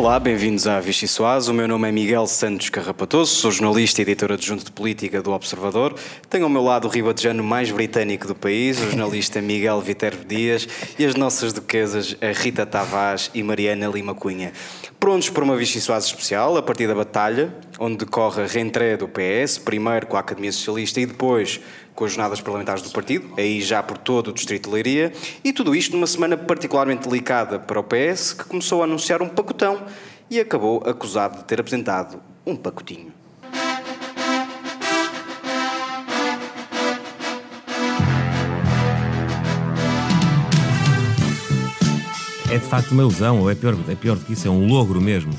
Olá, bem-vindos à Vichy Soaz. O meu nome é Miguel Santos Carrapatoso, sou jornalista e editor adjunto de política do Observador. Tenho ao meu lado o ribatejano mais britânico do país, o jornalista Miguel Viterbo Dias e as nossas duquesas, a Rita Tavares e Mariana Lima Cunha. Prontos para uma Vichy Soaz especial, a partir da batalha, onde decorre a reentrée do PS, primeiro com a Academia Socialista e depois com as jornadas parlamentares do partido, aí já por todo o Distrito de Leiria, e tudo isto numa semana particularmente delicada para o PS, que começou a anunciar um pacotão e acabou acusado de ter apresentado um pacotinho. É de facto uma ilusão, ou é pior, é pior do que isso, é um logro mesmo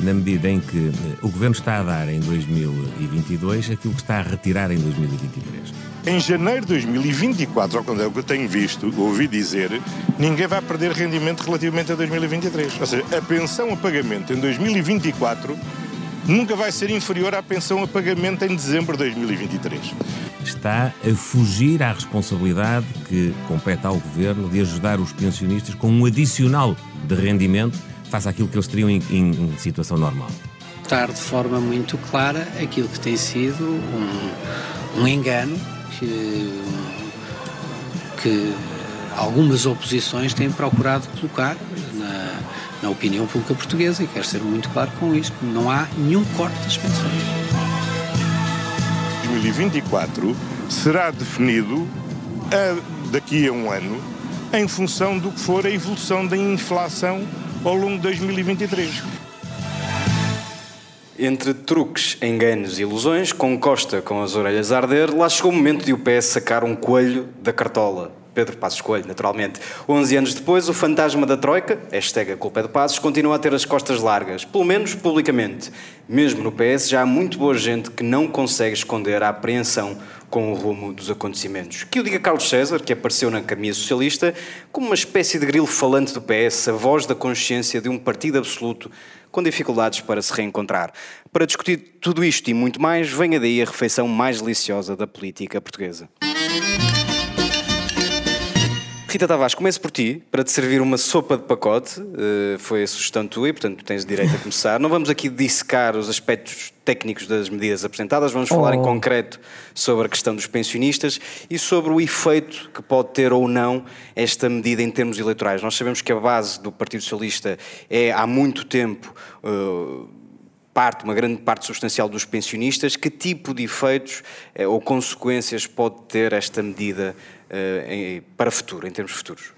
na medida em que eh, o Governo está a dar em 2022 aquilo que está a retirar em 2023. Em janeiro de 2024, ao contrário do que eu tenho visto, ouvi dizer, ninguém vai perder rendimento relativamente a 2023. Ou seja, a pensão a pagamento em 2024 nunca vai ser inferior à pensão a pagamento em dezembro de 2023. Está a fugir à responsabilidade que compete ao Governo de ajudar os pensionistas com um adicional de rendimento face àquilo que eles teriam em, em, em situação normal. Estar de forma muito clara aquilo que tem sido um, um engano que, que algumas oposições têm procurado colocar na, na opinião pública portuguesa e quero ser muito claro com isto. Não há nenhum corte das pensões. 2024 será definido a, daqui a um ano em função do que for a evolução da inflação ao longo de 2023. Entre truques, enganos e ilusões, com Costa com as orelhas a arder, lá chegou o momento de o PS sacar um coelho da cartola. Pedro Passos Coelho, naturalmente. 11 anos depois, o fantasma da Troika, hashtag a culpa é de Passos, continua a ter as costas largas, pelo menos publicamente. Mesmo no PS já há muito boa gente que não consegue esconder a apreensão com o rumo dos acontecimentos. Que o diga Carlos César, que apareceu na Academia Socialista como uma espécie de grilo falante do PS, a voz da consciência de um partido absoluto com dificuldades para se reencontrar. Para discutir tudo isto e muito mais, venha daí a refeição mais deliciosa da política portuguesa. Rita Tavares, começo por ti, para te servir uma sopa de pacote. Uh, foi a sugestão tua e, portanto, tens direito a começar. Não vamos aqui dissecar os aspectos técnicos das medidas apresentadas, vamos falar oh. em concreto sobre a questão dos pensionistas e sobre o efeito que pode ter ou não esta medida em termos eleitorais. Nós sabemos que a base do Partido Socialista é, há muito tempo, uh, parte, uma grande parte substancial dos pensionistas. Que tipo de efeitos uh, ou consequências pode ter esta medida uh, para futuro, em termos futuros?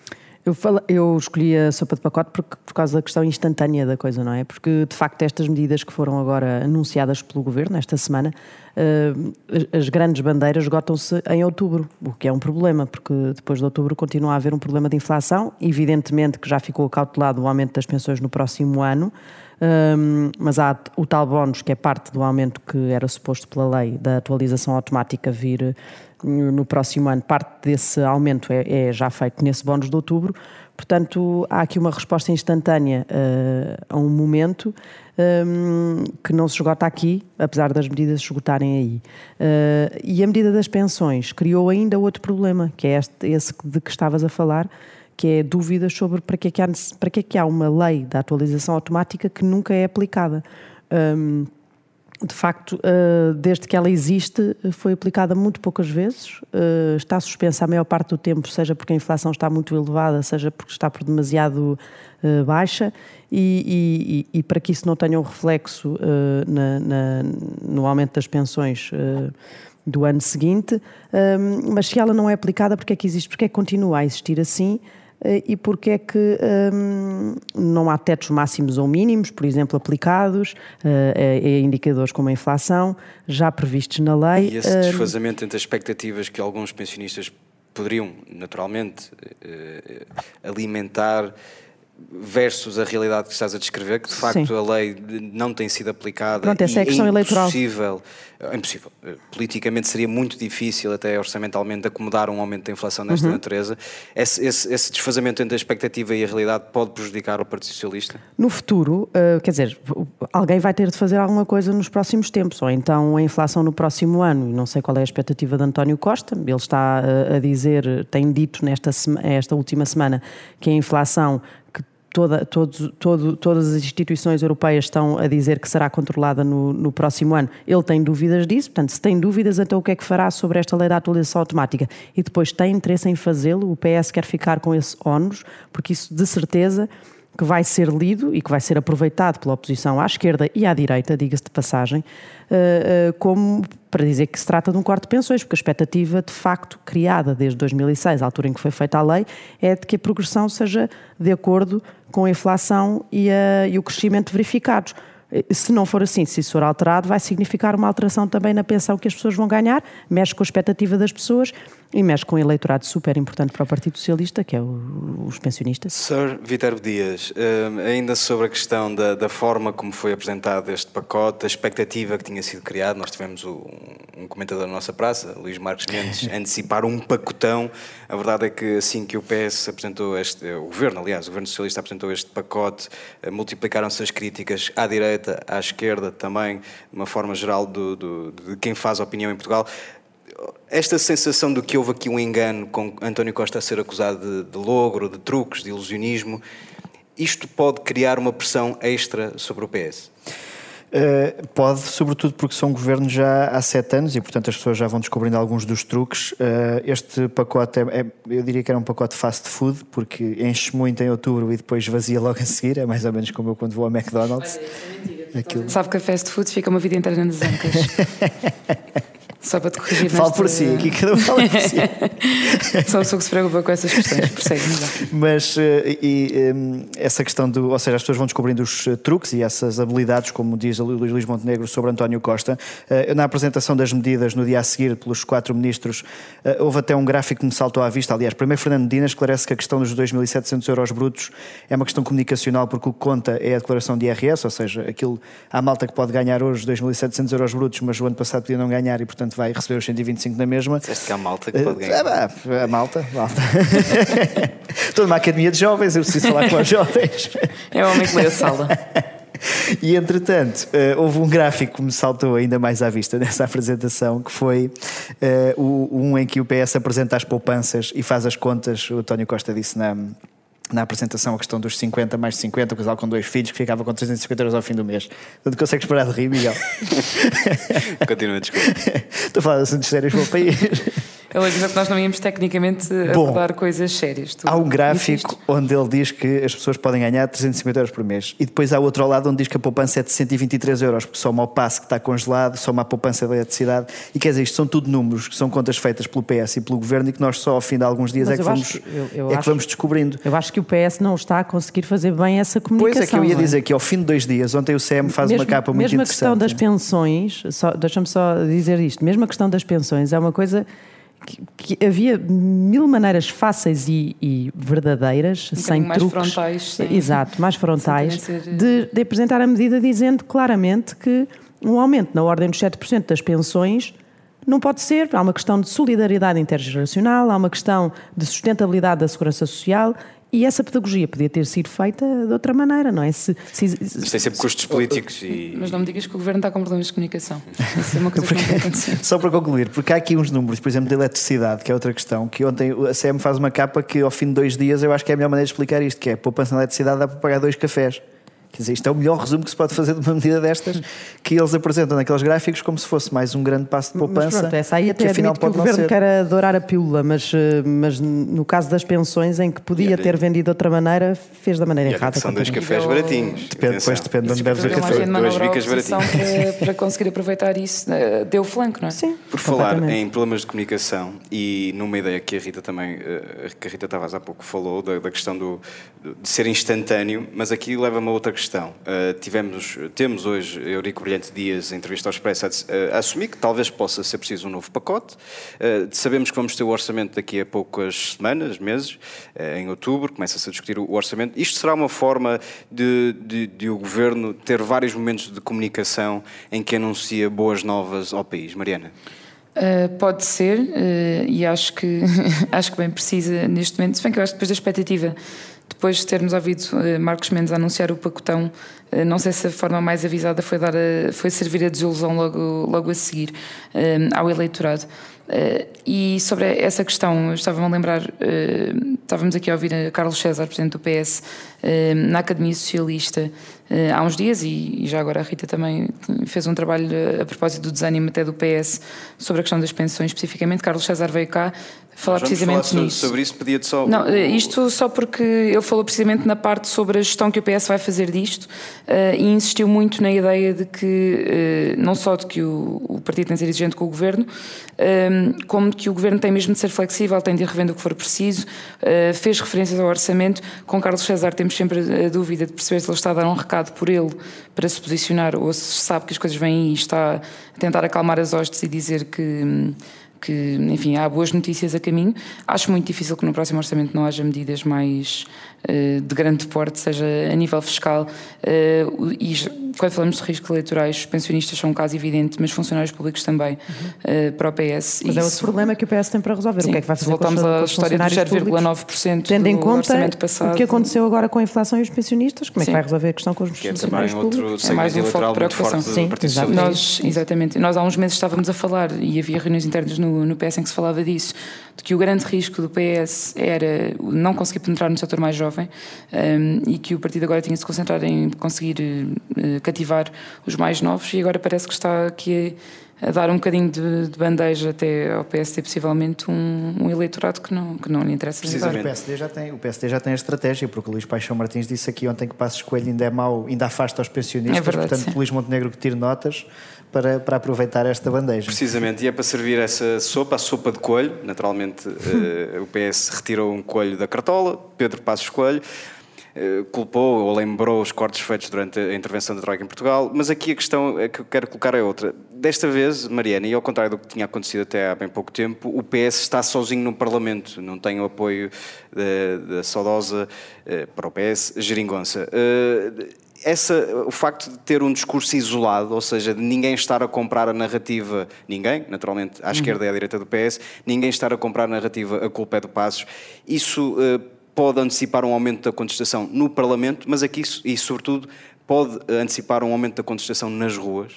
Eu, falo, eu escolhi a sopa de pacote porque, por causa da questão instantânea da coisa, não é? Porque, de facto, estas medidas que foram agora anunciadas pelo Governo esta semana, uh, as grandes bandeiras esgotam-se em outubro, o que é um problema, porque depois de outubro continua a haver um problema de inflação. Evidentemente que já ficou cautelado o aumento das pensões no próximo ano, um, mas há o tal bónus, que é parte do aumento que era suposto pela lei da atualização automática vir no próximo ano. Parte desse aumento é, é já feito nesse bónus de outubro. Portanto, há aqui uma resposta instantânea uh, a um momento um, que não se esgota aqui, apesar das medidas se esgotarem aí. Uh, e a medida das pensões criou ainda outro problema, que é este, esse de que estavas a falar, que é dúvidas sobre para que é que há, para que é que há uma lei da atualização automática que nunca é aplicada. Um, de facto, uh, desde que ela existe, foi aplicada muito poucas vezes, uh, está suspensa a maior parte do tempo, seja porque a inflação está muito elevada, seja porque está por demasiado baixa, e, e, e, para que isso não tenha um reflexo na, na, no aumento das pensões do ano seguinte, mas se ela não é aplicada, porque é que existe? Porque é que continua a existir assim? Eh, e porque é que um, não há tetos máximos ou mínimos, por exemplo, aplicados, uh, a, indicadores como a inflação, já previstos na lei. E esse uh, desfazamento entre as expectativas que alguns pensionistas poderiam, naturalmente, uh, alimentar versus a realidade que estás a descrever, que de facto Sim. a lei não tem sido aplicada Pronto, essa é a questão é impossível, eleitoral. É impossível. Politicamente seria muito difícil, até orçamentalmente, acomodar um aumento da inflação desta uhum. natureza. Esse, esse, esse, desfazamento entre a expectativa e a realidade pode prejudicar o Partido Socialista? No futuro, uh, quer dizer, alguém vai ter de fazer alguma coisa nos próximos tempos, ou então a inflação no próximo ano. Não sei qual é a expectativa de António Costa. Ele está uh, a dizer, tem dito nesta esta última semana que a inflação toda, todo, todas as instituições europeias estão a dizer que será controlada no, no, próximo ano. Ele tem dúvidas disso, portanto, se tem dúvidas, então o que é que fará sobre esta lei da atualização automática? E depois tem interesse em fazê-lo, o PS quer ficar com esse ónus, porque isso de certeza que vai ser lido e que vai ser aproveitado pela oposição à esquerda e à direita, diga-se de passagem, eh, eh, como para dizer que se trata de um corte de pensões, porque a expectativa, de facto, criada desde 2006, a altura em que foi feita a lei, é de que a progressão seja de acordo com a inflação e, a, e o crescimento verificados. Eh, se não for assim, se isso for alterado, vai significar uma alteração também na pensão que as pessoas vão ganhar, mexe com a expectativa das pessoas e mexe com um eleitorado super importante para o Partido Socialista, que é o, os pensionistas. Sr. Viterbo Dias, uh, ainda sobre a questão da, da, forma como foi apresentado este pacote, a expectativa que tinha sido criada, nós tivemos o, um comentador da nossa praça, Luís Marques Mendes, antecipar um pacotão. A verdade é que assim que o PS apresentou este, o Governo, aliás, o Governo Socialista apresentou este pacote, uh, multiplicaram-se as críticas à direita, à esquerda também, de uma forma geral do, do, de quem faz opinião em Portugal esta sensação de que houve aqui um engano com António Costa a ser acusado de, de logro, de truques, de ilusionismo, isto pode criar uma pressão extra sobre o PS? Uh, eh, pode, sobretudo porque são governos já há sete anos e, portanto, as pessoas já vão descobrindo alguns dos truques. Uh, este pacote, é, é, eu diria que era um pacote fast food, porque enche muito em outubro e depois vazia logo a seguir. É mais ou menos como eu quando vou ao McDonald's. Olha, é mentira, Aquilo... Sabe que a fast food fica uma vida inteira nas ancas. Só para te corrigir Falo por si, aqui cada um fala por si. Uma pessoa que se preocupa com essas questões, persegue Mas eh, e, um, essa questão do. Ou seja, as pessoas vão descobrindo os eh, truques e essas habilidades, como diz o Luís Montenegro sobre António Costa. Uh, na apresentação das medidas no dia a seguir pelos quatro ministros, uh, houve até um gráfico que me saltou à vista. Aliás, primeiro Fernando Medina esclarece que a questão dos 2.700 euros brutos é uma questão comunicacional, porque o que conta é a declaração de IRS, ou seja, aquilo. Há malta que pode ganhar hoje 2.700 euros brutos, mas o ano passado podia não ganhar e, portanto, vai receber os 125 na mesma. Disseste que há malta que pode ganhar. É, a malta, malta. Estou numa academia de jovens, eu preciso falar com os jovens. É o homem que lê a sala. E entretanto, uh, houve um gráfico que me saltou ainda mais à vista nessa apresentação, que foi uh, o, um em que o PS apresenta as poupanças e faz as contas. O António Costa disse na, na apresentação a questão dos 50 mais 50, o casal com dois filhos que ficava com 350 euros ao fim do mês. Portanto, consegues parar de rir, Miguel? Continua, desculpa. Estou a falar de assuntos sérios para o país. Ele diz que nós não íamos tecnicamente abordar coisas sérias. há um gráfico onde ele diz que as pessoas podem ganhar 350 euros por mês. E depois há outro lado onde diz que a poupança é de 123 euros, porque soma o passe que está congelado, soma a poupança da eletricidade. E quer dizer, isto são tudo números, que são contas feitas pelo PS e pelo Governo e que nós só ao fim de alguns dias é que, vamos, acho, eu, eu é acho, que vamos descobrindo. Eu acho que o PS não está a conseguir fazer bem essa comunicação. Pois é que eu ia é? dizer que ao fim de dois dias, ontem o CM faz mesmo, uma capa muito mesmo interessante. Mesmo a questão das pensões, deixa-me só dizer isto, mesmo a questão das pensões é uma coisa que, que, havia mil maneiras fáceis e, e verdadeiras, um sem mais truques. Frontais, sem, exato, mais frontais, de, de, apresentar a medida dizendo claramente que um aumento na ordem dos 7% das pensões não pode ser. Há uma questão de solidariedade intergeracional, há uma questão de sustentabilidade da segurança social e essa pedagogia podia ter sido feita de outra maneira, não é? Se, se, se tem sempre custos políticos e... Mas não me digas que o Governo está com problemas de comunicação. Isso é uma coisa porque, que não acontecer. Só para concluir, porque há aqui uns números, por exemplo, de eletricidade, que é outra questão, que ontem a CM faz uma capa que ao fim de dois dias eu acho que é a melhor maneira de explicar isto, que é poupança na eletricidade dá para pagar dois cafés. Quer dizer, isto é o melhor resumo que se pode fazer de uma medida destas, que eles apresentam naqueles gráficos como se fosse mais um grande passo de poupança. Mas pronto, essa aí até que, afinal, pode que o governo ser. quer adorar a pílula, mas, eh, mas no caso das pensões, em que podia ter vendido de outra maneira, fez da maneira errada. São dois cafés baratinhos. Depende, depois depende de onde bebes o café. Duas bicas baratinhas. Para, para conseguir aproveitar isso, eh, deu flanco, não é? Sim. Por falar em problemas de comunicação e numa ideia que a Rita também, eh, que a Rita Tavares há pouco falou, da, da questão do, de ser instantâneo, mas aqui leva-me a outra questão tivemos, temos hoje Eurico Brilhante Dias, entrevista ao Expresso, a, a, assumir que talvez possa ser preciso um novo pacote. Uh, sabemos que vamos ter o orçamento daqui a poucas semanas, meses, uh, em outubro, começa-se a discutir o orçamento. Isto será uma forma de, de, de, o Governo ter vários momentos de comunicação em que anuncia boas novas ao país. Mariana? Uh, pode ser, e acho que, acho que bem precisa neste momento, se bem que eu acho que depois da expectativa depois de termos ouvido uh, Marcos Mendes anunciar o pacotão, uh, não sei se a forma mais avisada foi, dar a, foi servir a desilusão logo, logo a seguir ao eleitorado. Uh, e sobre essa questão, estava-me a lembrar, uh, estávamos aqui a ouvir a Carlos César, presidente do PS, uh, na Academia Socialista, há uns dias, e, já agora a Rita também fez um trabalho a propósito do desânimo até do PS sobre a questão das pensões especificamente. Carlos César veio cá falar precisamente falar nisso. Sobre isso, pedia-te só. Não, eh, isto só porque ele falou precisamente na parte sobre a gestão que o PS vai fazer disto e insistiu muito na ideia de que, não só de que o, partido tem de ser exigente com o governo, uh, como de que o governo tem mesmo de ser flexível, tem de ir revendo o que for preciso. fez referências ao orçamento. Com Carlos César temos sempre a dúvida de perceber se ele está a dar um recado por ele para se posicionar ou se sabe que as coisas vêm e está a tentar acalmar as hostes e dizer que. Que, enfim, há boas notícias a caminho. Acho muito difícil que no próximo orçamento não haja medidas mais de grande porte, seja a nível fiscal. Uh, e quando falamos de riscos eleitorais, os pensionistas são um caso evidente, mas funcionários públicos também, uhum. uh, para o PS. Mas é outro problema que o PS tem para resolver. Sim, o que é que vai fazer voltamos com os, à história dos 0,9% tendo em conta orçamento passado. o que aconteceu agora com a inflação e os pensionistas, como é que vai resolver a questão com os que é funcionários públicos? É mais um foco de preocupação. Sim, Nós, exatamente. Nós há uns meses estávamos a falar e havia reuniões internas no, no PS em que se falava disso, de que o grande risco do PS era não conseguir penetrar no setor mais jovem um, e que o partido agora tinha de se concentrar em conseguir uh, cativar os mais novos e agora parece que está aqui a, a dar um bocadinho de, de, bandeja até ao PSD, possivelmente um, um, eleitorado que não, que não lhe interessa Precisamente. O PSD, já tem, o PSD já tem a estratégia, porque o Luís Paixão Martins disse aqui ontem que Passos Coelho ainda é mau, ainda afasta os pensionistas, é verdade, portanto sim. Luís Montenegro que tire notas para, para aproveitar esta bandeja. Precisamente, e é para servir essa sopa, a sopa de coelho, naturalmente uh, o PS retirou um coelho da cartola, Pedro Passos Coelho, eh, culpou ou lembrou os cortes feitos durante a intervenção da Troika em Portugal, mas aqui a questão que eu quero colocar é outra. Desta vez, Mariana, e ao contrário do que tinha acontecido até há bem pouco tempo, o PS está sozinho no Parlamento, não tem o apoio da, da saudosa eh, para o PS, Geringonça. Eh, essa, o facto de ter um discurso isolado, ou seja, de ninguém estar a comprar a narrativa, ninguém, naturalmente, à esquerda e à direita do PS, ninguém estar a comprar a narrativa, a culpa é do Passos, isso pode antecipar um aumento da contestação no Parlamento, mas aqui, e sobretudo, pode antecipar um aumento da contestação nas ruas?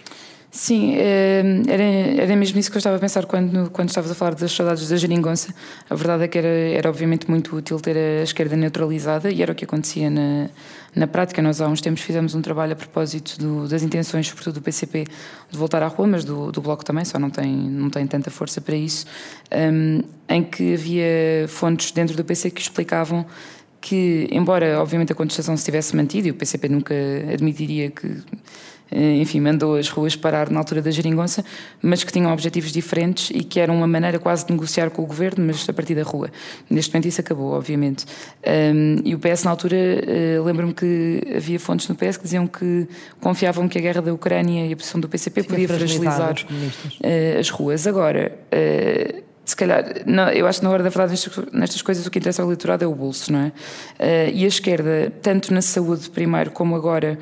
Sim, eh, era, era mesmo isso que eu estava a pensar quando, quando estavas a falar das saudades da geringonça. A verdade é que era, era obviamente muito útil ter a esquerda neutralizada e era o que acontecia na, na prática. Nós há uns tempos fizemos um trabalho a propósito do, das intenções, sobretudo do PCP, de voltar à rua, mas do, do Bloco também, só não tem, não tem tanta força para isso, um, em que havia fontes dentro do PC que explicavam que, embora obviamente a contestação se tivesse mantido, e o PCP nunca admitiria que enfim, mandou as ruas parar na altura da geringonça, mas que tinham objetivos diferentes e que eram uma maneira quase de negociar com o governo, mas a partir da rua. Neste momento isso acabou, obviamente. E o PS, na altura, uh, lembro-me que havia fontes no PS que diziam que confiavam que a guerra da Ucrânia e a posição do PCP Sim, podia fragilizar uh, as ruas. Agora. Se calhar, não, eu acho que na hora da verdade nestas, nestas, coisas o que interessa ao eleitorado é o bolso, não é? Uh, e a esquerda, tanto na saúde primeiro como agora,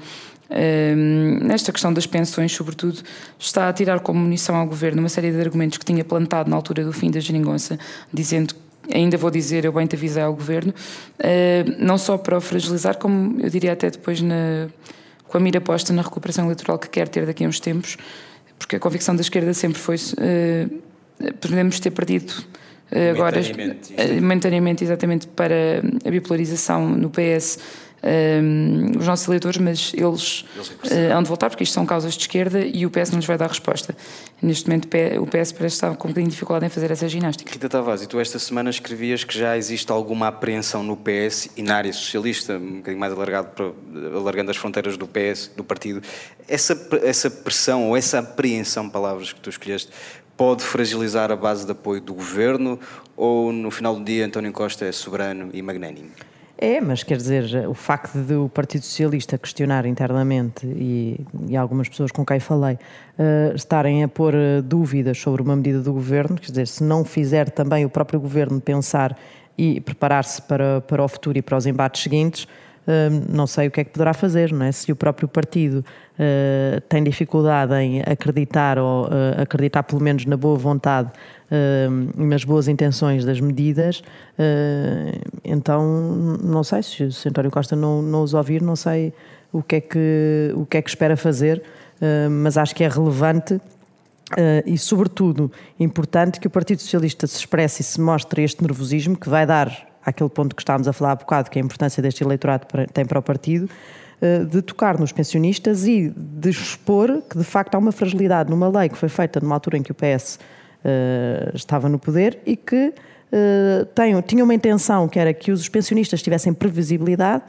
nesta questão das pensões, sobretudo, está a tirar como munição ao governo uma série de argumentos que tinha plantado na altura do fim da geringonça, dizendo ainda vou dizer, eu bem te avisei ao governo, uh, não só para o fragilizar, como eu diria até depois na, com a mira posta na recuperação eleitoral que quer ter daqui a uns tempos, porque a convicção da esquerda sempre foi uh, podemos ter perdido uh, agora momentaneamente exatamente. para a bipolarização no PS um, os nossos eleitores, mas eles, eles uh, hão de voltar porque isto são causas de esquerda e o PS não lhes vai dar resposta. Neste momento o PS parece estar com um bocadinho de dificuldade em fazer essa ginástica. Rita Tavares, e tu esta semana escrevias que já existe alguma apreensão no PS e na área socialista, um bocadinho mais alargado para, alargando as fronteiras do PS, do partido. Essa, essa pressão ou essa apreensão, palavras que tu escolheste, pode fragilizar a base de apoio do governo ou no final do dia António Costa é soberano e magnânimo? É, mas quer dizer, o facto de o Partido Socialista questionar internamente e, e algumas pessoas com quem falei uh, estarem a pôr uh, dúvidas sobre uma medida do governo, quer dizer, se não fizer também o próprio governo pensar e preparar-se para, para o futuro e para os embates seguintes, não sei o que é que poderá fazer, não é? Se o próprio partido uh, tem dificuldade em acreditar ou uh, acreditar pelo menos na boa vontade nas boas intenções das medidas, então não sei se, se António Costa não, não os ouvir, não sei o que é que, o que, é que espera fazer, mas acho que é relevante Uh, e, sobretudo, importante que o Partido Socialista se expresse e se mostre este nervosismo que vai dar àquele ponto que estávamos a falar há bocado, que é a importância deste eleitorado tem para o partido, uh, de tocar nos pensionistas e de expor que, de facto, há uma fragilidade numa lei que foi feita numa altura em que o PS uh, estava no poder e que tem, tinha uma intenção que era que os pensionistas tivessem previsibilidade,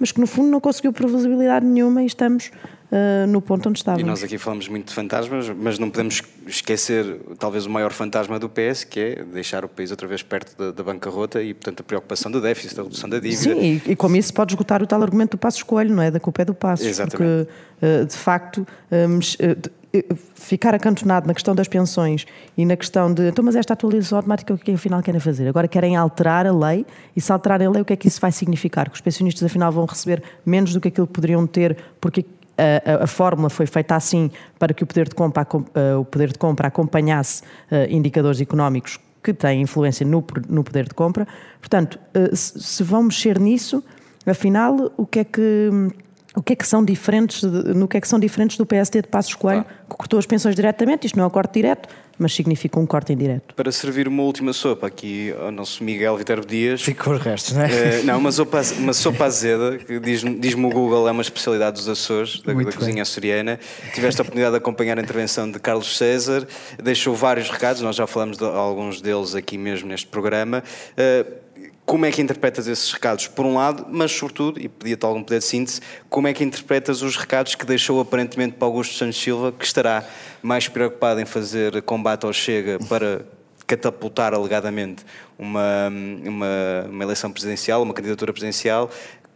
mas que, no fundo, não conseguiu previsibilidade nenhuma e estamos uh, no ponto onde estávamos. E nós aqui falamos muito de fantasmas, mas não podemos esquecer talvez o maior fantasma do PS, que é deixar o país outra vez perto da, da bancarrota e, portanto, a preocupação do déficit, da redução da dívida. Sim, e, e como isso pode esgotar o tal argumento do passo escolho, não é? Da culpa é do passo. Exatamente. Porque, uh, de facto, um, ficar acantonado na questão das pensões e na questão de então, mas esta atualização automática o que é que afinal querem fazer? Agora querem alterar a lei e se alterar a lei o que é que isso vai significar? Que os pensionistas afinal vão receber menos do que aquilo que poderiam ter porque a, a, fórmula foi feita assim para que o poder de compra, o poder de compra acompanhasse indicadores económicos que têm influência no, no poder de compra. Portanto, se vão mexer nisso, afinal, o que é que o que é que são diferentes, no que é que são diferentes do PSD de Passos Coelho, ah. que cortou as pensões diretamente, isto não é um corte direto, mas significa um corte indireto. Para servir uma última sopa aqui ao nosso Miguel Viterbo Dias. Fica os restos, não é? Uh, não, uma sopa, uma sopa azeda, que diz-me diz o Google, é uma especialidade dos Açores, da, da cozinha açoriana. Tiveste a oportunidade de acompanhar a intervenção de Carlos César, deixou vários recados, nós já falamos de alguns deles aqui mesmo neste programa. Uh, como é que interpretas esses recados, por um lado, mas sobretudo, e pedia-te algum poder de síntese, como é que interpretas os recados que deixou aparentemente para Augusto Santos Silva, que estará mais preocupado em fazer combate ao Chega para catapultar alegadamente uma, uma, uma eleição presidencial, uma candidatura presidencial,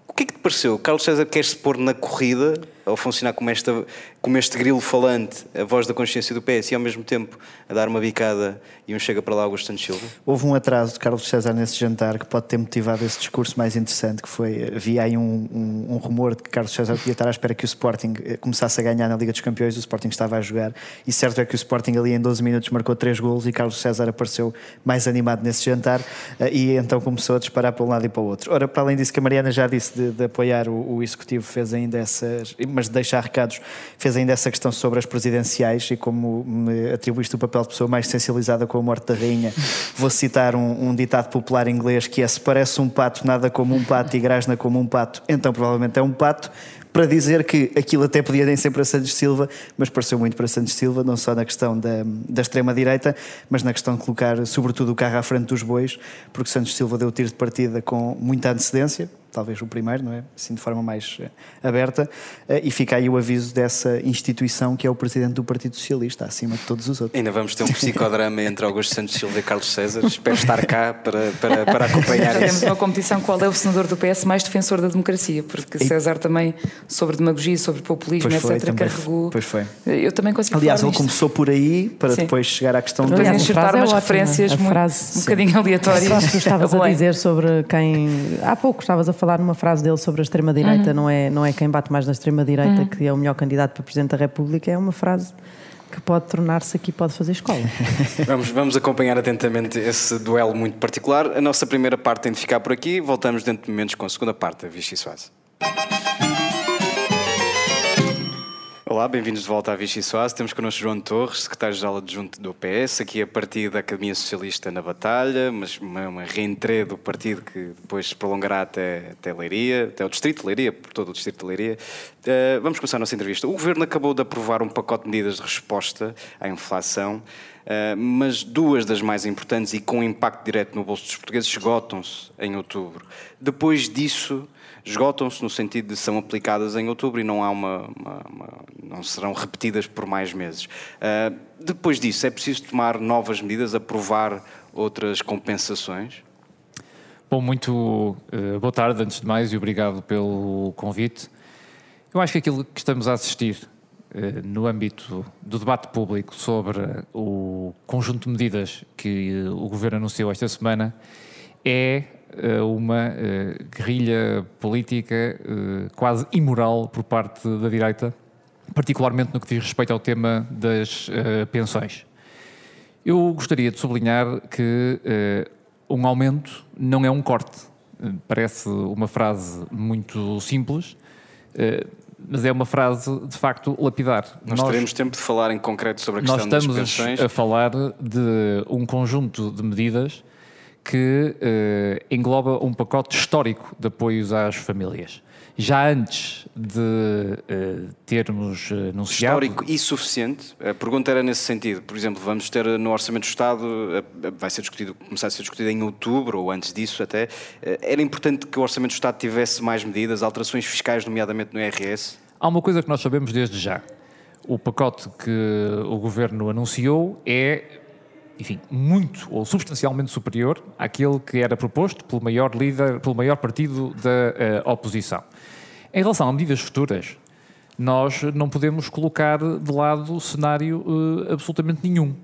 o que é que te pareceu? Carlos César quer se pôr na corrida, ao funcionar como, esta, como este grilo falante, a voz da consciência do PS, e ao mesmo tempo a dar uma bicada e um chega para lá Augusto Santos Silva? Houve um atraso de Carlos César nesse jantar que pode ter motivado esse discurso mais interessante, que foi, havia aí um, um, um rumor de que Carlos César podia estar à espera que o Sporting eh, começasse a ganhar na Liga dos Campeões, o Sporting estava a jogar, e certo é que o Sporting ali em 12 minutos marcou 3 golos e Carlos César apareceu mais animado nesse jantar, eh, e então começou a disparar para um lado e para o outro. Ora, para além disso que a Mariana já disse de, de apoiar o, o Executivo, fez ainda essas, mas de deixar recados, fez ainda essa questão sobre as presidenciais e como me atribuíste o papel de pessoa mais sensibilizada com a morte da rainha, vou citar um, um ditado popular inglês que é se parece um pato, nada como um pato e grasna como um pato, então provavelmente é um pato, para dizer que aquilo até podia nem ser para Santos Silva, mas pareceu muito para Santos Silva, não só na questão da, da extrema-direita, mas na questão de colocar, sobretudo, o carro à frente dos bois, porque Santos Silva deu o tiro de partida com muita antecedência, talvez o primeiro, não é? Assim de forma mais eh, aberta, eh, e fica aí o aviso dessa instituição que é o presidente do Partido Socialista, acima de todos os outros. Ainda vamos ter um psicodrama entre Augusto Santos Silva e Carlos César. Espero estar cá para, para, para acompanhar isso. Temos uma competição qual é o senador do PS mais defensor da democracia, porque e... César também, sobre demagogia, sobre populismo, pois foi, etc., também, carregou. Pois foi. Eu também consigo Aliás, ele começou por aí para Sim. depois chegar à questão. Aliás, enxertar umas é referências muito, frase, um bocadinho aleatórias. A frase que estavas a dizer sobre quem. Há pouco estavas a falar numa frase dele sobre a extrema-direita, uhum. não, é, não é quem bate mais na extrema-direita uhum. que é o melhor candidato para Presidente da República, é uma frase que pode tornar-se aqui, pode fazer escola. vamos, vamos acompanhar atentamente esse duelo muito particular. A nossa primeira parte tem de ficar por aqui, voltamos dentro de momentos com a segunda parte da Vichy Soase. Olá, bem-vindos de volta à Vichy Soase. Temos connosco João Torres, secretário-geral adjunto do PS, aqui a partir da Academia Socialista na Batalha, mas uma, uma reentrée do partido que depois se prolongará até, até Leiria, até o Distrito de Leiria, por todo o Distrito de Leiria. Uh, vamos começar a nossa entrevista. O Governo acabou de aprovar um pacote de medidas de resposta à inflação, uh, mas duas das mais importantes e com impacto direto no bolso dos portugueses esgotam-se em outubro. Depois disso esgotam-se no sentido de são aplicadas em outubro e não há uma, uma, uma não serão repetidas por mais meses. Uh, depois disso, é preciso tomar novas medidas, aprovar outras compensações? Bom, muito uh, boa tarde, antes de mais, e obrigado pelo convite. Eu acho que aquilo que estamos a assistir uh, no âmbito do debate público sobre o conjunto de medidas que o Governo anunciou esta semana é a uma uh, guerrilha política uh, quase imoral por parte da direita, particularmente no que diz respeito ao tema das pensões. Eu gostaria de sublinhar que um aumento não é um corte. Parece uma frase muito simples, mas é uma frase de facto lapidar. Nós, nós teremos tempo de falar em concreto sobre a questão das pensões. Nós estamos a falar de um conjunto de medidas que uh, engloba um pacote histórico de apoios às famílias. Já antes de uh, termos uh, anunciado... Histórico e suficiente? A pergunta era nesse sentido. Por exemplo, vamos ter no Orçamento do Estado, vai ser discutido, começar a ser discutido em outubro, ou antes disso até. Era importante que o Orçamento do Estado tivesse mais medidas, alterações fiscais, nomeadamente no IRS? Há uma coisa que nós sabemos desde já. O pacote que o Governo anunciou é enfim, muito ou substancialmente superior àquele que era proposto pelo maior líder, pelo maior partido da uh, oposição. Em relação a medidas futuras, nós não podemos colocar de lado cenário uh, absolutamente nenhum.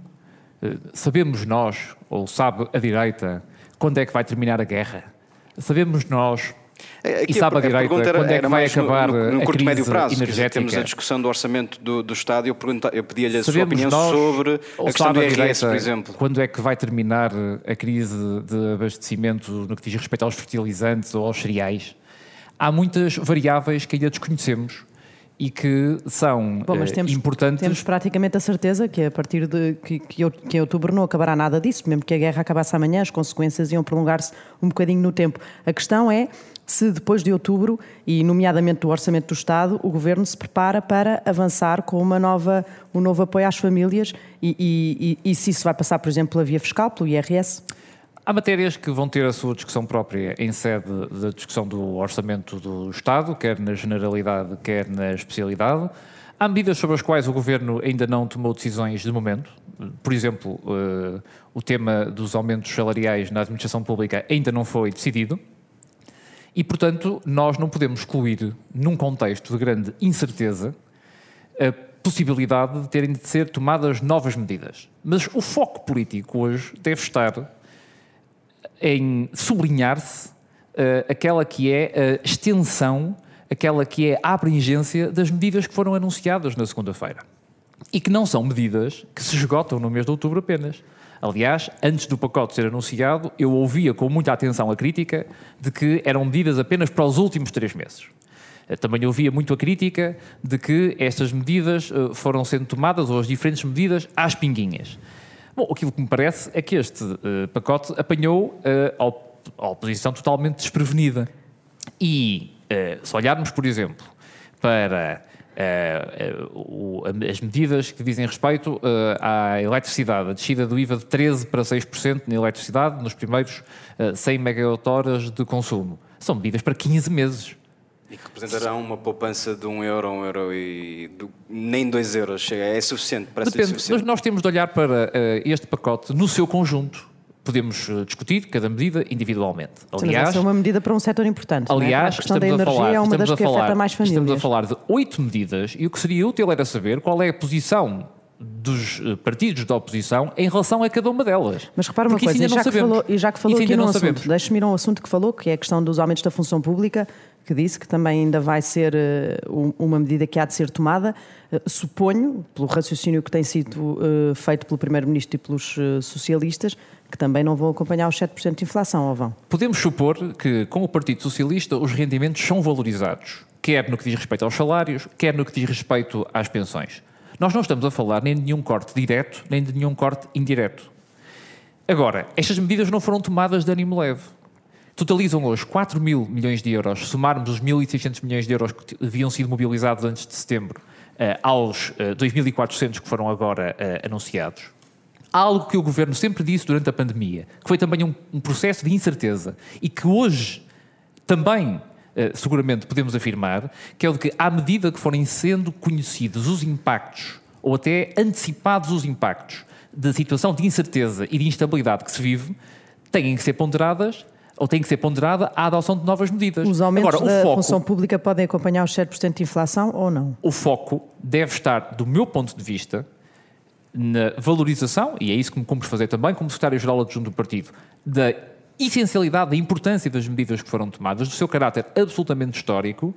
Uh, sabemos nós, ou sabe a direita, quando é que vai terminar a guerra? Sabemos nós aqui e sabe a, a direita era, quando é que vai acabar no, no, no curto médio prazo, energética? Temos a discussão do orçamento do, do Estado e eu, eu pedia-lhe a sua opinião nós, sobre a questão do IRS, por exemplo. Quando é que vai terminar a crise de abastecimento no que diz respeito aos fertilizantes ou aos cereais? Há muitas variáveis que ainda desconhecemos e que são Bom, mas eh, temos, importantes. Temos praticamente a certeza que a partir de que, que, que em outubro não acabará nada disso, mesmo que a guerra acabasse amanhã, as consequências iam prolongar-se um bocadinho no tempo. A questão é se depois de outubro, e nomeadamente do Orçamento do Estado, o Governo se prepara para avançar com uma nova, um novo apoio às famílias e, e, e, e se isso vai passar, por exemplo, pela via fiscal, pelo IRS? Há matérias que vão ter a sua discussão própria em sede da discussão do orçamento do Estado, quer na generalidade, quer na especialidade. Há medidas sobre as quais o Governo ainda não tomou decisões de momento. Por exemplo, uh, o tema dos aumentos salariais na administração pública ainda não foi decidido. E, portanto, nós não podemos excluir, num contexto de grande incerteza, a possibilidade de terem de ser tomadas novas medidas. Mas o foco político hoje deve estar em sublinhar-se uh, aquela que é a extensão, aquela que é a abrangência das medidas que foram anunciadas na segunda-feira. E que não são medidas que se esgotam no mês de outubro apenas. Aliás, antes do pacote ser anunciado, eu ouvia com muita atenção a crítica de que eram medidas apenas para os últimos três meses. Eh, também ouvia muito a crítica de que estas medidas eh, foram sendo tomadas, ou as diferentes medidas, às pinguinhas. Bom, aquilo que me parece é que este uh, pacote apanhou a oposição totalmente desprevenida. E se olharmos, por exemplo, para uh, as medidas que dizem respeito à eletricidade, a descida do IVA de 13% para 6% na eletricidade nos primeiros 100 megawatt-horas de consumo, são medidas para 15 meses. E que representarão uma poupança de um euro, um euro e do, nem dois euros. Chega, é suficiente, parece Depende, suficiente. Mas nós temos de olhar para uh, este pacote no seu conjunto. Podemos uh, discutir cada medida individualmente. Aliás, é uma medida para um setor importante. Aliás, é? a questão da energia falar, é uma das que falar, afeta mais famílias. Estamos a falar de oito medidas e o que seria útil era saber qual é a posição dos eh, partidos da oposição em relação a cada uma delas. Mas repara uma coisa, e já, que falou, e já que falou aqui num assunto, deixe-me ir a um assunto que falou, que é a questão dos aumentos da função pública, que disse que também ainda vai ser uh, uma medida que há de ser tomada. Uh, suponho, pelo raciocínio que tem sido uh, feito pelo Primeiro-Ministro e pelos socialistas, que também não vão acompanhar os 7% de inflação, ou vão? Podemos supor que, com o Partido Socialista, os rendimentos são valorizados, quer no que diz respeito aos salários, quer no que diz respeito às pensões. Nós não estamos a falar nem de nenhum corte direto, nem de nenhum corte indireto. Agora, estas medidas não foram tomadas de ânimo leve totalizam hoje 4 mil milhões de euros, somarmos os 1.600 milhões de euros que haviam sido mobilizados antes de setembro uh, aos uh, eh, 2.400 que foram agora uh, anunciados. Algo que o Governo sempre disse durante a pandemia, que foi também um, um processo de incerteza e que hoje também seguramente podemos afirmar, que é o de que, à medida que forem sendo conhecidos os impactos, ou até antecipados os impactos, da situação de incerteza e de instabilidade que se vive, têm que ser ponderadas ou tem que ser ponderada a adoção de novas medidas. Os aumentos Agora, da foco, função pública podem acompanhar os 7% de inflação ou não? O foco deve estar, do meu ponto de vista, na valorização, e é isso que me cumpre fazer também como secretário-geral adjunto do partido, da essencialidade, da importância das medidas que foram tomadas, do seu caráter absolutamente histórico uh,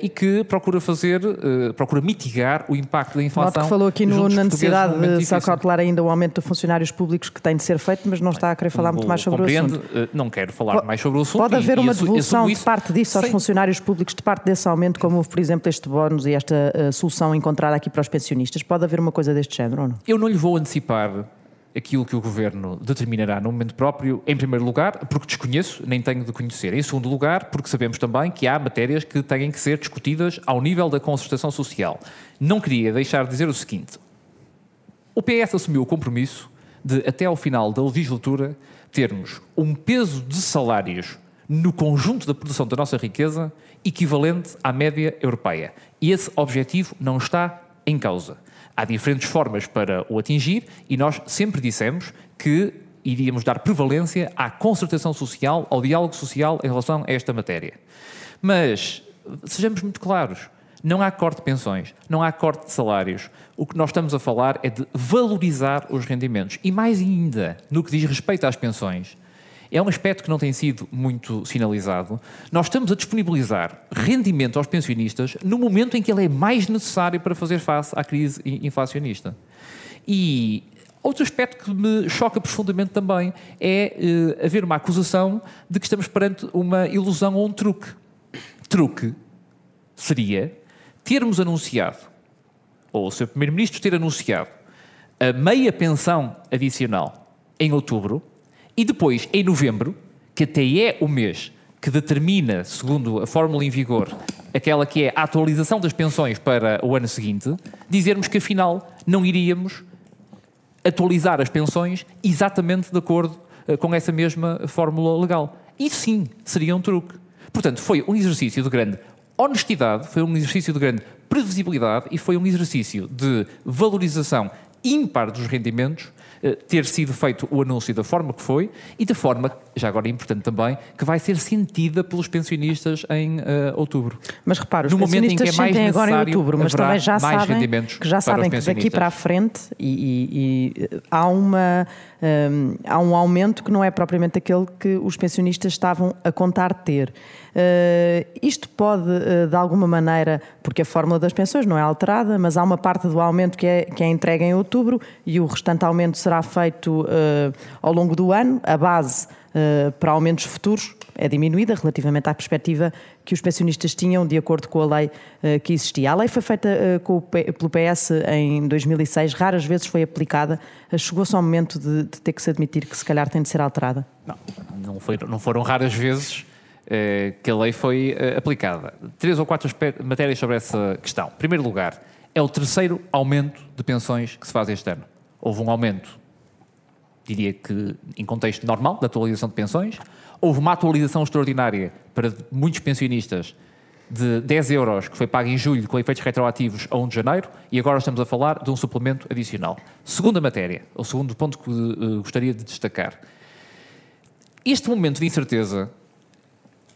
e que procura fazer, uh, procura mitigar o impacto da inflação. Noto que falou aqui no, na necessidade de só cautelar ainda o aumento de funcionários públicos que tem de ser feito, mas não está a querer falar muito mais sobre o assunto. Uh, não quero falar mais sobre o assunto. Pode haver uma devolução de parte disso aos funcionários públicos, de parte desse aumento, como houve, por exemplo, este bónus e esta solução encontrada aqui para os pensionistas? Pode haver uma coisa deste género ou não? Eu não lhe vou antecipar aquilo que o Governo determinará no momento próprio, em primeiro lugar, porque desconheço, nem tenho de conhecer. Em segundo lugar, porque sabemos também que há matérias que têm que ser discutidas ao nível da concertação social. Não queria deixar de dizer o seguinte: o PS assumiu o compromisso de, até ao final da legislatura, termos um peso de salários no conjunto da produção da nossa riqueza equivalente à média europeia. E esse objetivo não está em causa. Há diferentes formas para o atingir e nós sempre dissemos que iríamos dar prevalência à concertação social, ao diálogo social em relação a esta matéria. Mas sejamos muito claros. Não há corte de pensões, não há corte de salários. O que nós estamos a falar é de valorizar os rendimentos. E mais ainda, no que diz respeito às pensões, é um aspecto que não tem sido muito sinalizado. Nós estamos a disponibilizar rendimento aos pensionistas no momento em que ele é mais necessário para fazer face à crise inflacionista. E outro aspecto que me choca profundamente também é uh, haver uma acusação de que estamos perante uma ilusão ou um truque. Truque seria termos anunciado, ou o Sr. Primeiro-Ministro ter anunciado, a meia pensão adicional em outubro e depois, em novembro, que até é o mês que determina, segundo a fórmula em vigor, aquela que é a atualização das pensões para o ano seguinte, dizermos que afinal não iríamos atualizar as pensões exatamente de acordo eh, com essa mesma fórmula legal. E sim, seria um truque. Portanto, foi um exercício de grande honestidade, foi um exercício de grande previsibilidade e foi um exercício de valorização ímpar dos rendimentos ter sido feito o anúncio da forma que foi e da forma, já agora é importante também, que vai ser sentida pelos pensionistas em uh, outubro. Mas repara, os no pensionistas momento em que é mais agora em outubro, mas também já sabem que já sabem que daqui para a frente e, e, e há uma um, há um aumento que não é propriamente aquele que os pensionistas estavam a contar ter. Uh, isto pode, uh, de alguma maneira, porque a fórmula das pensões não é alterada, mas há uma parte do aumento que é, que é entregue em outubro e o restante aumento será feito uh, ao longo do ano, a base para aumentos futuros é diminuída relativamente à perspectiva que os pensionistas tinham de acordo com a lei que existia. A lei foi feita pelo PS em 2006, raras vezes foi aplicada. Chegou-se ao momento de, de, ter que se admitir que se calhar tem de ser alterada? Não, não, foi, não foram raras vezes que a lei foi aplicada. Três ou quatro matérias sobre essa questão. Em primeiro lugar, é o terceiro aumento de pensões que se faz este ano. Houve um aumento, diria que em contexto normal, da atualização de pensões, Houve uma atualização extraordinária para muitos pensionistas de 10 euros que foi pago em julho com efeitos retroativos a 1 de janeiro e agora estamos a falar de um suplemento adicional. Segunda matéria, o segundo ponto que uh, gostaria de destacar. Este momento de incerteza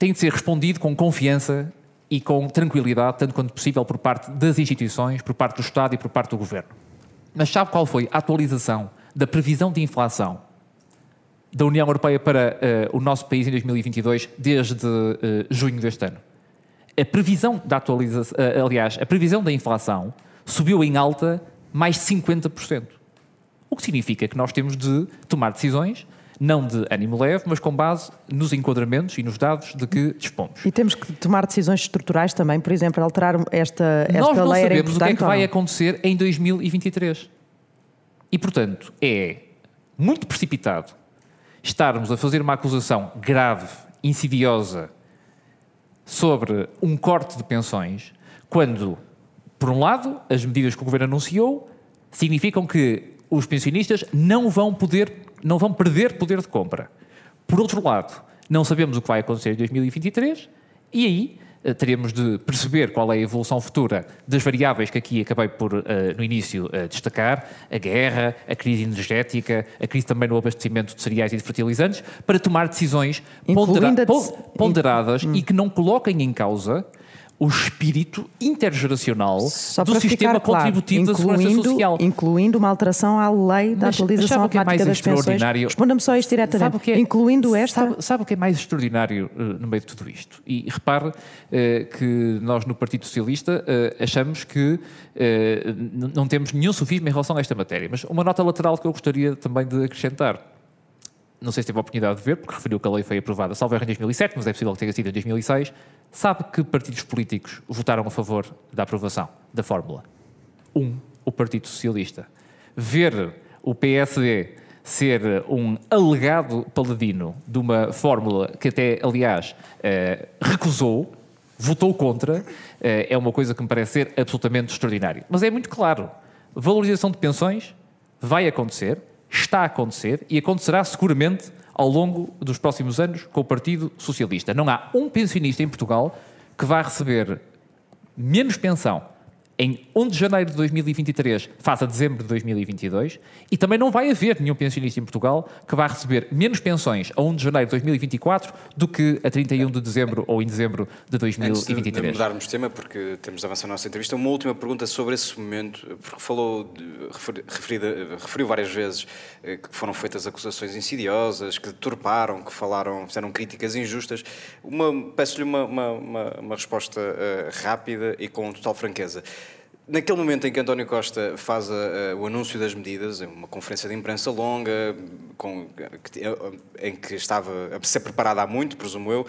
tem de ser respondido com confiança e com tranquilidade, tanto quanto possível, por parte das instituições, por parte do Estado e por parte do Governo. Mas sabe qual foi a atualização da previsão de inflação da União Europeia para uh, o nosso país em 2022 desde uh, junho deste ano. A previsão da atualização, uh, aliás, a previsão da inflação subiu em alta mais de 50%. O que significa que nós temos de tomar decisões, não de ânimo leve, mas com base nos enquadramentos e nos dados de que dispomos. E temos que tomar decisões estruturais também, por exemplo, alterar esta, esta nós não lei. Sabemos o que é que vai acontecer em 2023. E, portanto, é muito precipitado estarmos a fazer uma acusação grave, insidiosa, sobre um corte de pensões, quando, por um lado, as medidas que o governo anunciou significam que os pensionistas não vão poder, não vão perder poder de compra. Por outro lado, não sabemos o que vai acontecer em 2023 e aí eh, teremos de perceber qual é a evolução futura das variáveis que aqui acabei por, uh, no início, uh, destacar, a guerra, a crise energética, a crise também no abastecimento de cereais e de fertilizantes, para tomar decisões pondera ponderadas hum. e que não coloquem em causa o espírito intergeracional Só do sistema ficar claro, contributivo da segurança social. incluindo uma alteração à lei da Mas- atualização sabe o que é automática mais das pensões. extraordinário? Responda-me só isto diretamente. Sabe o que é- incluindo esta. Sabe, sabe o que é mais extraordinário eh, no meio de tudo isto? E repare eh, que nós no Partido Socialista eh, achamos que não temos nenhum sofisma em relação a esta matéria. Mas uma nota lateral que eu gostaria também de acrescentar. Não sei se teve a oportunidade de ver, porque referiu que a lei foi aprovada, salvo erro, em 2007, mas é possível que tenha sido em 2006. Sabe que partidos políticos votaram a favor da aprovação da fórmula? Um, o Partido Socialista. Ver o PSD ser um alegado paladino de uma fórmula que até, aliás, eh, recusou, votou contra, eh, é uma coisa que me parece ser absolutamente extraordinário. Mas é muito claro, valorização de pensões vai acontecer, está a acontecer e acontecerá seguramente ao longo dos próximos anos com o Partido Socialista. Não há um pensionista em Portugal que vá receber menos pensão em 1 de janeiro de 2023 face a dezembro de 2022 e também não vai haver nenhum pensionista em Portugal que vá receber menos pensões a 1 de janeiro de 2024 do que a 31 de dezembro ou em dezembro de Antes de, de 2023. mudarmos de tema, porque temos de avançar na nossa entrevista, uma última pergunta sobre esse momento, porque falou, de, referi- referida- referiu várias vezes eh, que foram feitas acusações insidiosas, que deturparam, que falaram, fizeram críticas injustas. Peço-lhe uma, uma, uma- uma resposta eh, rápida e com total franqueza. Naquele momento em que António Costa faz a- a- o anúncio das medidas, uma conferência de imprensa longa, com- que- em que estava a ser preparada há muito, presumo eu,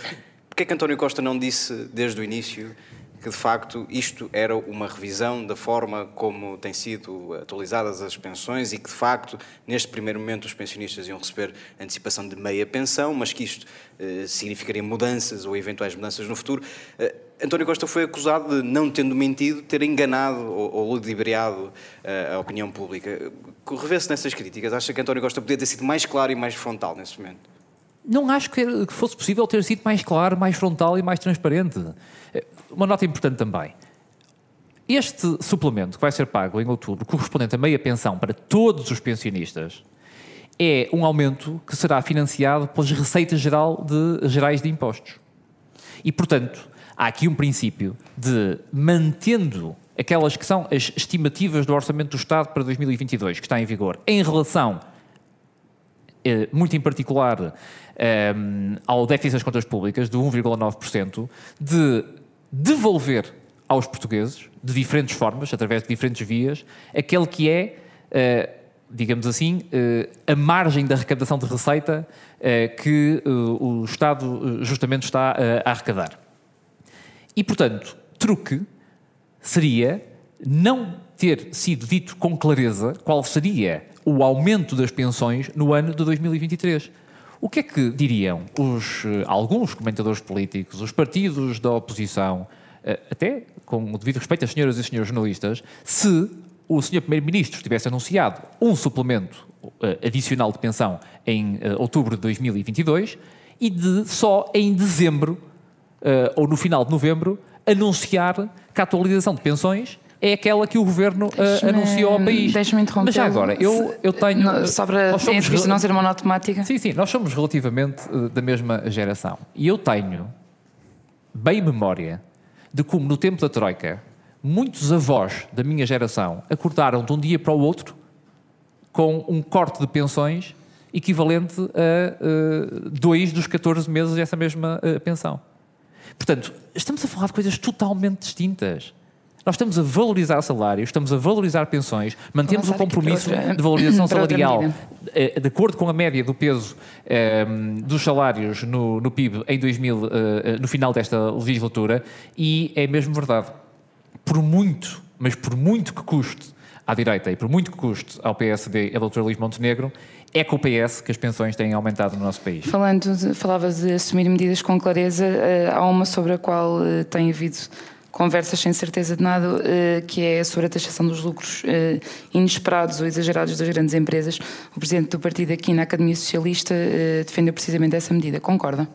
Porquê é que António Costa não disse desde o início que de facto isto era uma revisão da forma como têm sido atualizadas as pensões e que de facto neste primeiro momento os pensionistas iam receber antecipação de meia pensão, mas que isto eh, significaria mudanças ou eventuais mudanças no futuro? Eh, António Costa foi acusado de, não tendo mentido, ter enganado ou, ou ludibriado eh, a opinião pública. Revê-se nessas críticas. Acha que António Costa podia ter sido mais claro e mais frontal nesse momento? Não acho que que fosse possível ter sido mais claro, mais frontal e mais transparente. Eh, Uma nota importante também. Este suplemento que vai ser pago em outubro, correspondente a meia pensão para todos os pensionistas, é um aumento que será financiado pelas receitas geral de, gerais de impostos. E, portanto, há aqui um princípio de, mantendo aquelas que são as estimativas do Orçamento do Estado para 2022, que está em vigor, em relação eh, muito em particular eh, ao déficit das contas públicas, de 1,9%, de devolver aos portugueses, de diferentes formas, através de diferentes vias, aquele que é, eh, digamos assim, eh, a margem da arrecadação de receita que o Estado justamente está a arrecadar. E, portanto, truque seria não ter sido dito com clareza qual seria o aumento das pensões no ano de 2023. O que é que diriam os, eh, alguns comentadores políticos, os partidos da oposição, eh, até com o devido respeito às senhoras e senhores jornalistas, se o senhor Primeiro-Ministro tivesse anunciado um suplemento eh, adicional de pensão em outubro de 2022 e de só em dezembro eh, ou no final de novembro, anunciar que a atualização de pensões é aquela que o governo Deixa-me- anunciou ao país. Deixa-me interromper. Mas já agora, eu, eu tenho. Não, Só para nós somos não ser automática. Sim, sim, nós somos relativamente eh, da mesma geração. E eu tenho bem memória de como no tempo da Troika, muitos avós da minha geração acordaram de um dia para o outro com um corte de pensões equivalente a eh, dois dos 14 meses dessa mesma pensão. Portanto, estamos a falar de coisas totalmente distintas. Nós estamos a valorizar salários, estamos a valorizar pensões, mantemos o compromisso outra- de valorização salarial eh, de acordo com a média do peso eh, dos salários no, no PIB em 2000, eh, no final desta legislatura, e é mesmo verdade. Por muito, mas por muito que custe à direita e por muito que custe ao PSD e ao Dr. Luís Montenegro, é com o PS que as pensões têm aumentado no nosso país. Falando de, falava de assumir medidas com clareza, eh, há uma sobre a qual eh, tem havido conversas sem certeza de nada, eh, que é sobre a taxação dos lucros inesperados ou exagerados das grandes empresas. O presidente do partido aqui na Academia Socialista defendeu precisamente essa medida. Concorda?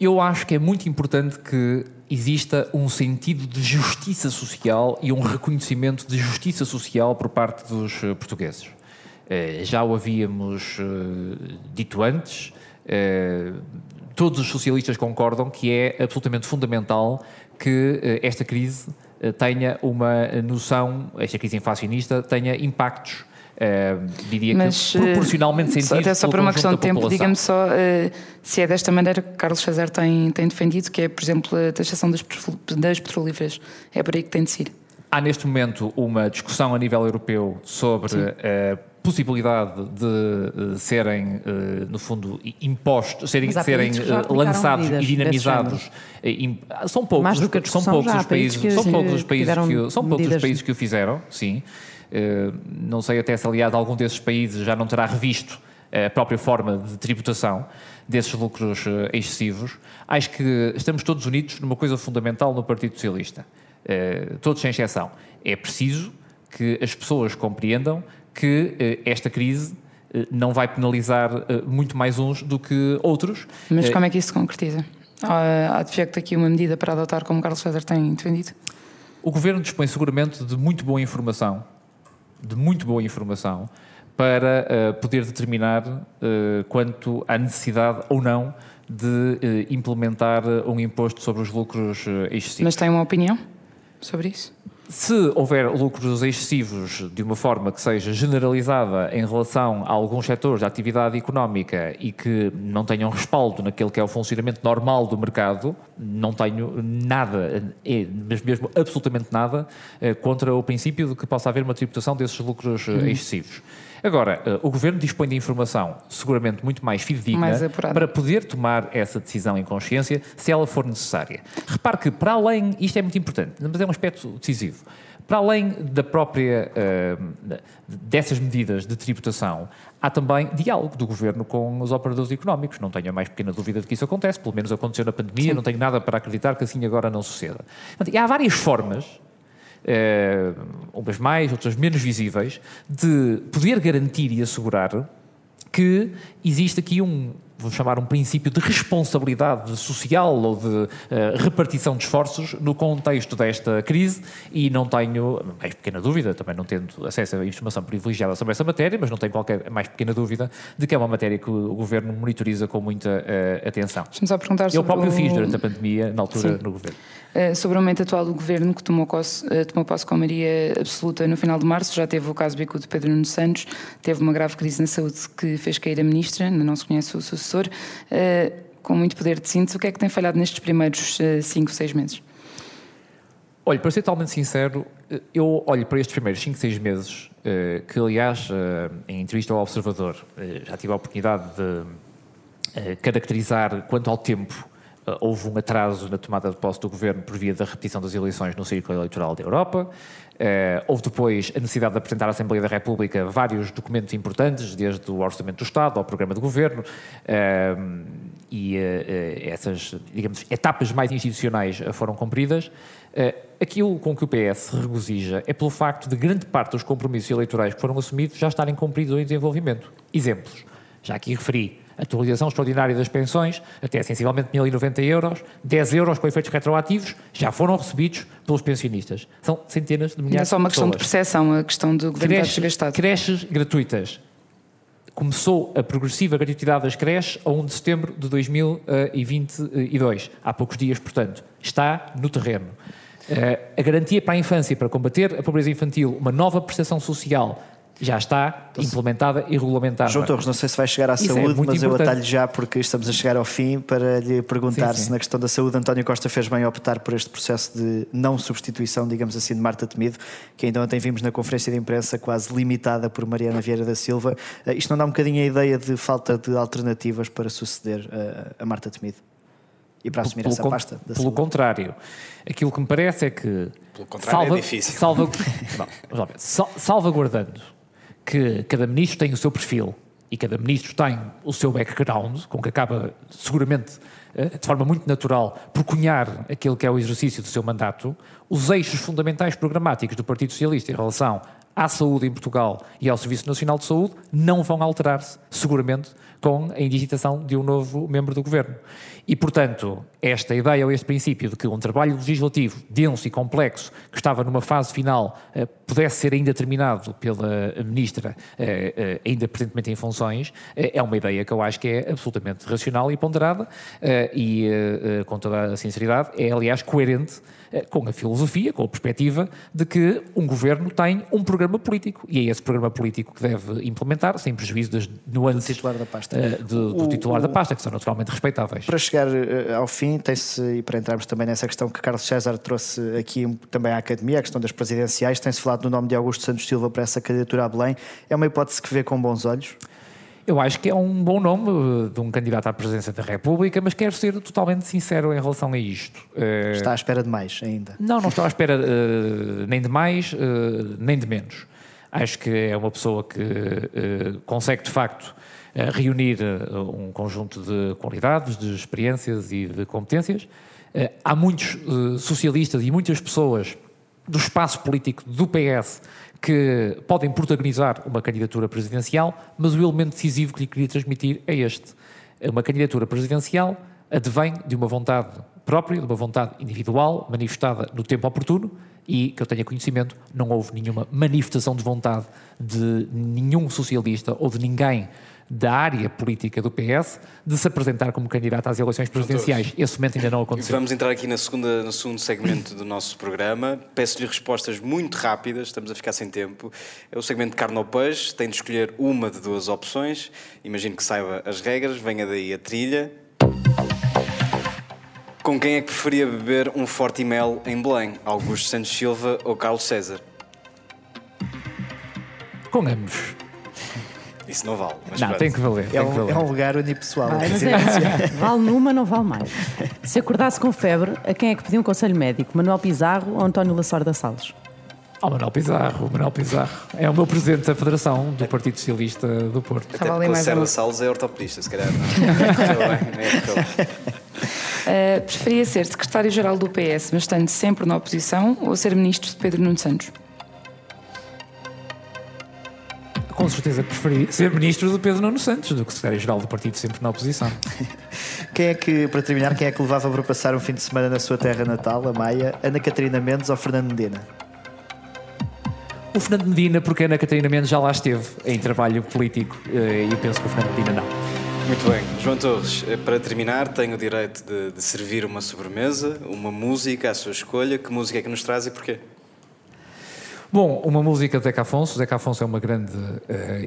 Eu acho que é muito importante que exista um sentido de justiça social e um reconhecimento de justiça social por parte dos portugueses. Eh, Já o havíamos eh, dito antes, eh, todos os socialistas concordam que é absolutamente fundamental que esta crise tenha uma noção, esta crise inflacionista tenha impactos Uh, diria Mas, que proporcionalmente sentidos. Até só por uma questão de tempo, diga-me só uh, se é desta maneira que Carlos César tem, tem defendido, que é, por exemplo, a taxação das, das petrolíferas. É por aí que tem de ser. Há neste momento uma discussão a nível europeu sobre possibilidade de uh, serem, uh, no fundo, impostos, serem, serem uh, lançados e dinamizados. são poucos, são poucos os países, que, são poucos os países que, são poucos os países que o fizeram, sim. não sei até se, aliás, algum desses países já não terá revisto a própria forma de tributação desses lucros excessivos. Acho que estamos todos unidos numa coisa fundamental no Partido Socialista eh, todos sem exceção. É preciso que as pessoas compreendam que eh, esta crise eh, não vai penalizar muito mais uns do que outros. Mas como é que isso se concretiza? Há, de facto aqui uma medida para adotar como Carlos César tem defendido? O Governo dispõe seguramente de muito boa informação, de muito boa informação, para uh, poder determinar uh, quanto à necessidade ou não de uh, implementar um imposto sobre os lucros excessivos. Mas tem uma opinião? sobre isso? Se houver lucros excessivos de uma forma que seja generalizada em relação a alguns setores da atividade económica e que não tenham respaldo naquele que é o funcionamento normal do mercado, não tenho nada, é, mas mesmo absolutamente nada, eh, contra o princípio de que possa haver uma tributação desses lucros eh, uhum. Agora, uh, o Governo dispõe de informação seguramente muito mais fidedigna mais para poder tomar essa decisão em consciência se ela for necessária. Repare que, para além, isto é muito importante, mas é um aspecto decisivo, para além da própria, uh, dessas medidas de tributação, há também diálogo do Governo com os operadores económicos. Não tenho a mais pequena dúvida de que isso acontece, pelo menos aconteceu na pandemia, Sim. não tenho nada para acreditar que assim agora não suceda. E há várias formas uh, umas mais, outras menos visíveis, de poder garantir e assegurar que existe aqui um, vou chamar um princípio de responsabilidade social ou de uh, repartição de esforços no contexto desta crise e não tenho mais pequena dúvida, também não tendo acesso a informação privilegiada sobre essa matéria, mas não tenho qualquer mais pequena dúvida de que é uma matéria que o Governo monitoriza com muita uh, atenção. Deixa-me perguntar Eu próprio o... fiz durante a pandemia, na altura, Sim. no Governo. Uh, sobre o momento atual do Governo, que tomou posse, tomou posse com maioria absoluta no final de março, já teve o caso bicudo de Pedro Nuno Santos, teve uma grave crise na saúde que fez cair a Ministra, ainda não se conhece o sucessor, professor, uh, com muito poder de síntese, o que é que tem falhado nestes primeiros 5, uh, 6 meses? Olha, para ser totalmente sincero, eh, eu olho para estes primeiros 5, 6 meses, que aliás, em entrevista ao Observador, já tive a oportunidade de caracterizar quanto ao tempo houve um atraso na tomada de posse do governo por via da repetição das eleições no círculo eleitoral da Europa. Uh, houve depois a necessidade de apresentar à Assembleia da República vários documentos importantes, desde o Orçamento do Estado ao Programa de Governo, uh, e uh, essas, digamos, etapas mais institucionais foram cumpridas. aquilo com que o PS regozija é pelo facto de grande parte dos compromissos eleitorais que foram assumidos já estarem cumpridos em desenvolvimento. Exemplos. Já aqui referi atualização extraordinária das pensões, até sensivelmente 1.090 euros, 10 euros com efeitos retroativos, já foram recebidos pelos pensionistas. São centenas de milhares de É só uma questão de percepção, a questão do governo creches, gastado. Creches gratuitas. Começou a progressiva gratuidade das creches a 1 de setembro de 2022, há poucos dias, portanto. Está no terreno. Eh, a garantia para a infância, para combater a pobreza infantil, uma nova prestação social já está então, implementada e regulamentada. João Torres, não sei se vai chegar à Isso é saúde, é mas importante. eu atalho já porque estamos a chegar ao fim para lhe perguntar sim, sim. se na questão da saúde António Costa fez bem optar por este processo de não substituição, digamos assim, de Marta Temido, que ainda ontem vimos na conferência de imprensa quase limitada por Mariana Vieira da Silva. Uh, isto não dá um bocadinho a ideia de falta de alternativas para suceder uh, a Marta Temido? E para assumir pelo essa pasta? pelo saúde? contrário, aquilo que me parece é que. Pelo contrário, salva, é difícil. Salva, não, salvaguardando que cada ministro tem o seu perfil e cada ministro tem o seu background, com que acaba seguramente eh, de forma muito natural por cunhar aquele que é o exercício do seu mandato, os eixos fundamentais programáticos do Partido Socialista em relação à saúde em Portugal e ao Serviço Nacional de Saúde não vão alterar-se, seguramente, com a indigitação de um novo membro do governo. E, portanto, esta ideia ou este princípio de que um trabalho legislativo denso e complexo, que estava numa fase final, eh, pudesse ser ainda terminado pela Ministra, eh, eh, ainda presentemente em funções, é uma ideia que eu acho que é absolutamente racional e ponderada e, com toda a sinceridade, é, aliás, coerente com a filosofia, com a perspectiva de que um governo tem um programa político e é esse programa político que deve implementar, sem prejuízo das nuances do titular da pasta, uh, do, do o, titular o, da pasta que são naturalmente respeitáveis. Para chegar uh, ao fim, tem-se, e para entrarmos também nessa questão que Carlos César trouxe aqui também à Academia, a questão das presidenciais, tem-se falado do nome de Augusto Santos Silva para essa candidatura a Belém. É uma hipótese que vê com bons olhos? Eu acho que é um bom nome eh, de um candidato à presidência da República, mas quero ser totalmente sincero em relação a isto. Eh, Está à espera de mais ainda? Não, não estou à espera uh, nem de mais, uh, nem de menos. Acho que é uma pessoa que uh, consegue, de facto, reunir um conjunto de qualidades, de experiências e de competências. há muitos socialistas e muitas pessoas do espaço político do PS que podem protagonizar uma candidatura presidencial, mas o elemento decisivo que lhe queria transmitir é este. Uma candidatura presidencial advém de uma vontade própria, de uma vontade individual, manifestada no tempo oportuno, e que eu tenha conhecimento, não houve nenhuma manifestação de vontade de nenhum socialista ou de ninguém da área política do PS de se apresentar como candidato às eleições presidenciais. Esse momento ainda não aconteceu. Vamos entrar aqui na segunda, no segundo segmento do nosso programa. Peço-lhe respostas muito rápidas, estamos a ficar sem tempo. É o segmento de carne ou peixe, tem de escolher uma de duas opções. Imagino que saiba as regras, venha daí a trilha. Com quem é que preferia beber um forte mel em Belém? Augusto Santos Silva ou Carlos César? Com ambos. Isso não vale. não, pronto. tem que valer. É, um, que valer. é um lugar unipessoal. Ah, é, vale numa, não vale mais. Se acordasse com febre, a quem é que pediu um conselho médico? Manuel Pizarro ou António Lasorda Salles? Oh, Manuel Pizarro, Manuel Pizarro. É o meu presidente da Federação do Partido Socialista do Porto. Até porque o Lacerda Salles é ortopedista, se calhar. Não. uh, preferia ser secretário-geral do PS, mas estando sempre na oposição, ou ser ministro de Pedro Nuno Santos? Com certeza preferi ser ministro do Pedro Nuno Santos do que secretário-geral do partido, sempre na oposição. Quem é que, para terminar, quem é que levava para passar um fim de semana na sua terra natal, a Maia? Ana Catarina Mendes ou Fernando Medina? O Fernando Medina, porque a Ana Catarina Mendes já lá esteve em trabalho político eh, e eu penso que o Fernando Medina não. Muito bem. João Torres, eh, para terminar, tenho o direito de, de servir uma sobremesa, uma música à sua escolha. Que música é que nos traz e porquê? Bom, uma música de Zeca Afonso. Zeca Afonso é uma grande uh,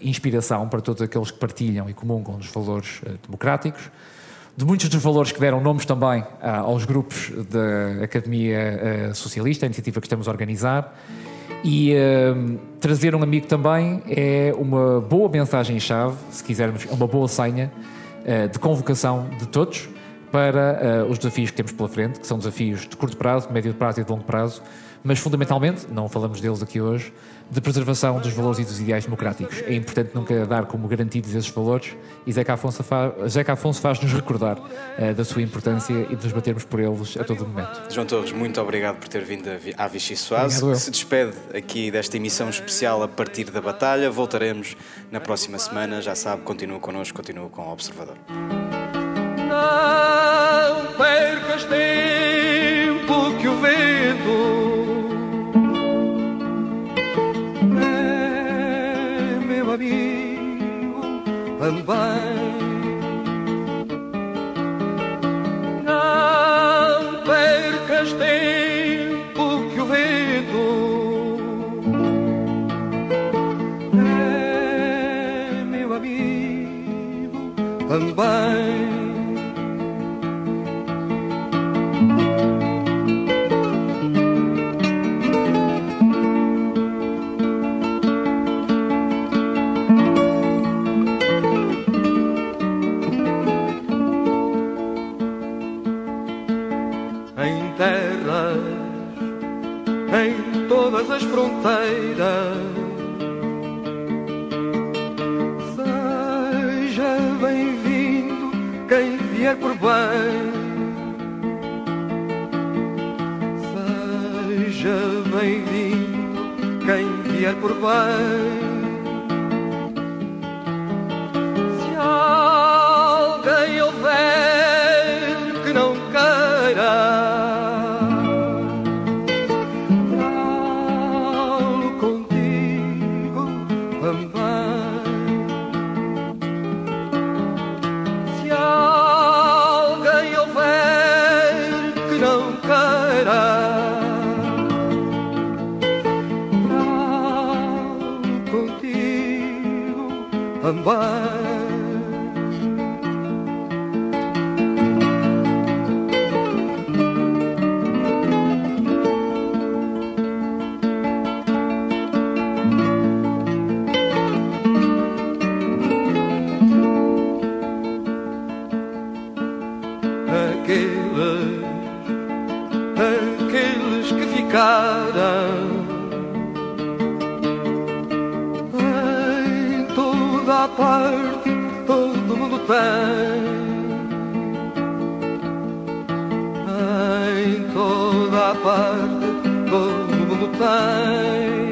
inspiração para todos aqueles que partilham e comungam dos valores uh, democráticos, de muitos dos valores que deram nomes também uh, aos grupos da Academia Socialista, a iniciativa que estamos a organizar. E trazer um amigo também é uma boa mensagem-chave, se quisermos, é uma boa senha de convocação de todos para os desafios que temos pela frente, que são desafios de curto prazo, de médio prazo e de longo prazo mas fundamentalmente, não falamos deles aqui hoje, de preservação dos valores e dos ideais democráticos. É importante nunca dar como garantidos esses valores e Zeca Afonso, fa Zeca Afonso faz-nos recordar uh, da sua importância e de nos batermos por eles a todo momento. João Torres, muito obrigado por ter vindo à Vichy Soase, que se despede aqui desta emissão especial a partir da batalha. Voltaremos na próxima semana, já sabe, continua connosco, continua com o Observador. Não percas tempo também. Não percas tempo que o vento é meu amigo também. aqueles, aqueles que ficaram. Em toda a parte, todo mundo tem. Em toda a parte, todo mundo tem.